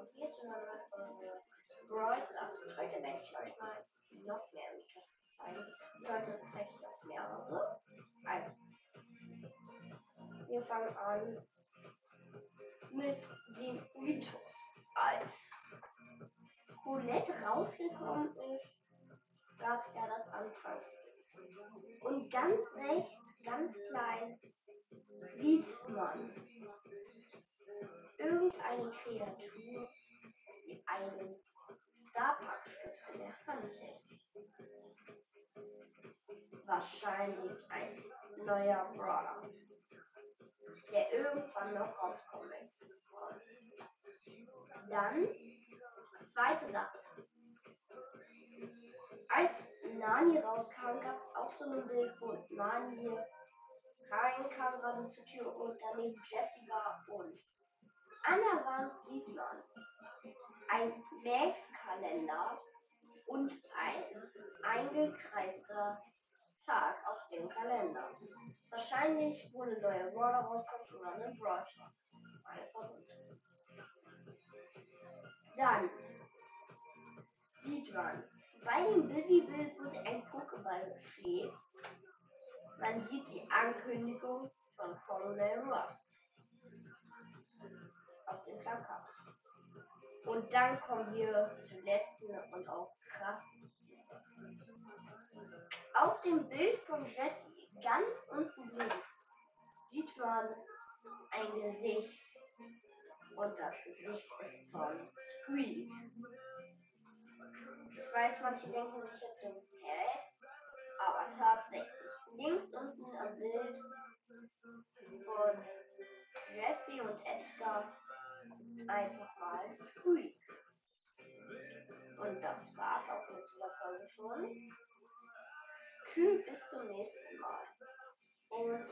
willkommen hier zu einer neuen Folge Brawl Stars. Und heute werde ich euch mal noch mehr Mythos zeigen. Und heute zeige ich auch mehrere. Also, wir fangen an mit dem Mythos. Als Colette rausgekommen ist, gab es ja das Anfangsbild. Und ganz rechts, ganz klein, sieht man irgendeine Kreatur, die einen Starpack-Stück in der Hand hält. Wahrscheinlich ein neuer Brawler, der irgendwann noch rauskommen Dann, zweite Sache. Als Nani rauskam, gab es auch so ein Bild, wo Nani reinkam gerade zur Tür und daneben Jessie war und an der Wand sieht man ein Max-Kalender und ein eingekreister Tag auf dem Kalender. Wahrscheinlich, wo eine neue Brawler rauskommt oder eine Brawl Eine Verrückte. Dann sieht man, bei dem Billy-Bild wurde ein Pokéball geschlägt. Man sieht die Ankündigung von Colonel Ross auf dem Plakat. Und dann kommen wir zum letzten und auch dem Bild von Jesse ganz unten links sieht man ein Gesicht und das Gesicht ist von Squeak. Ich weiß, manche denken sich jetzt so, hä? Aber tatsächlich, links unten am Bild von Jesse und Edgar ist einfach mal Squeak. Und das war's auch mit dieser Folge schon. Tschüss, bis zum nächsten Mal. Und.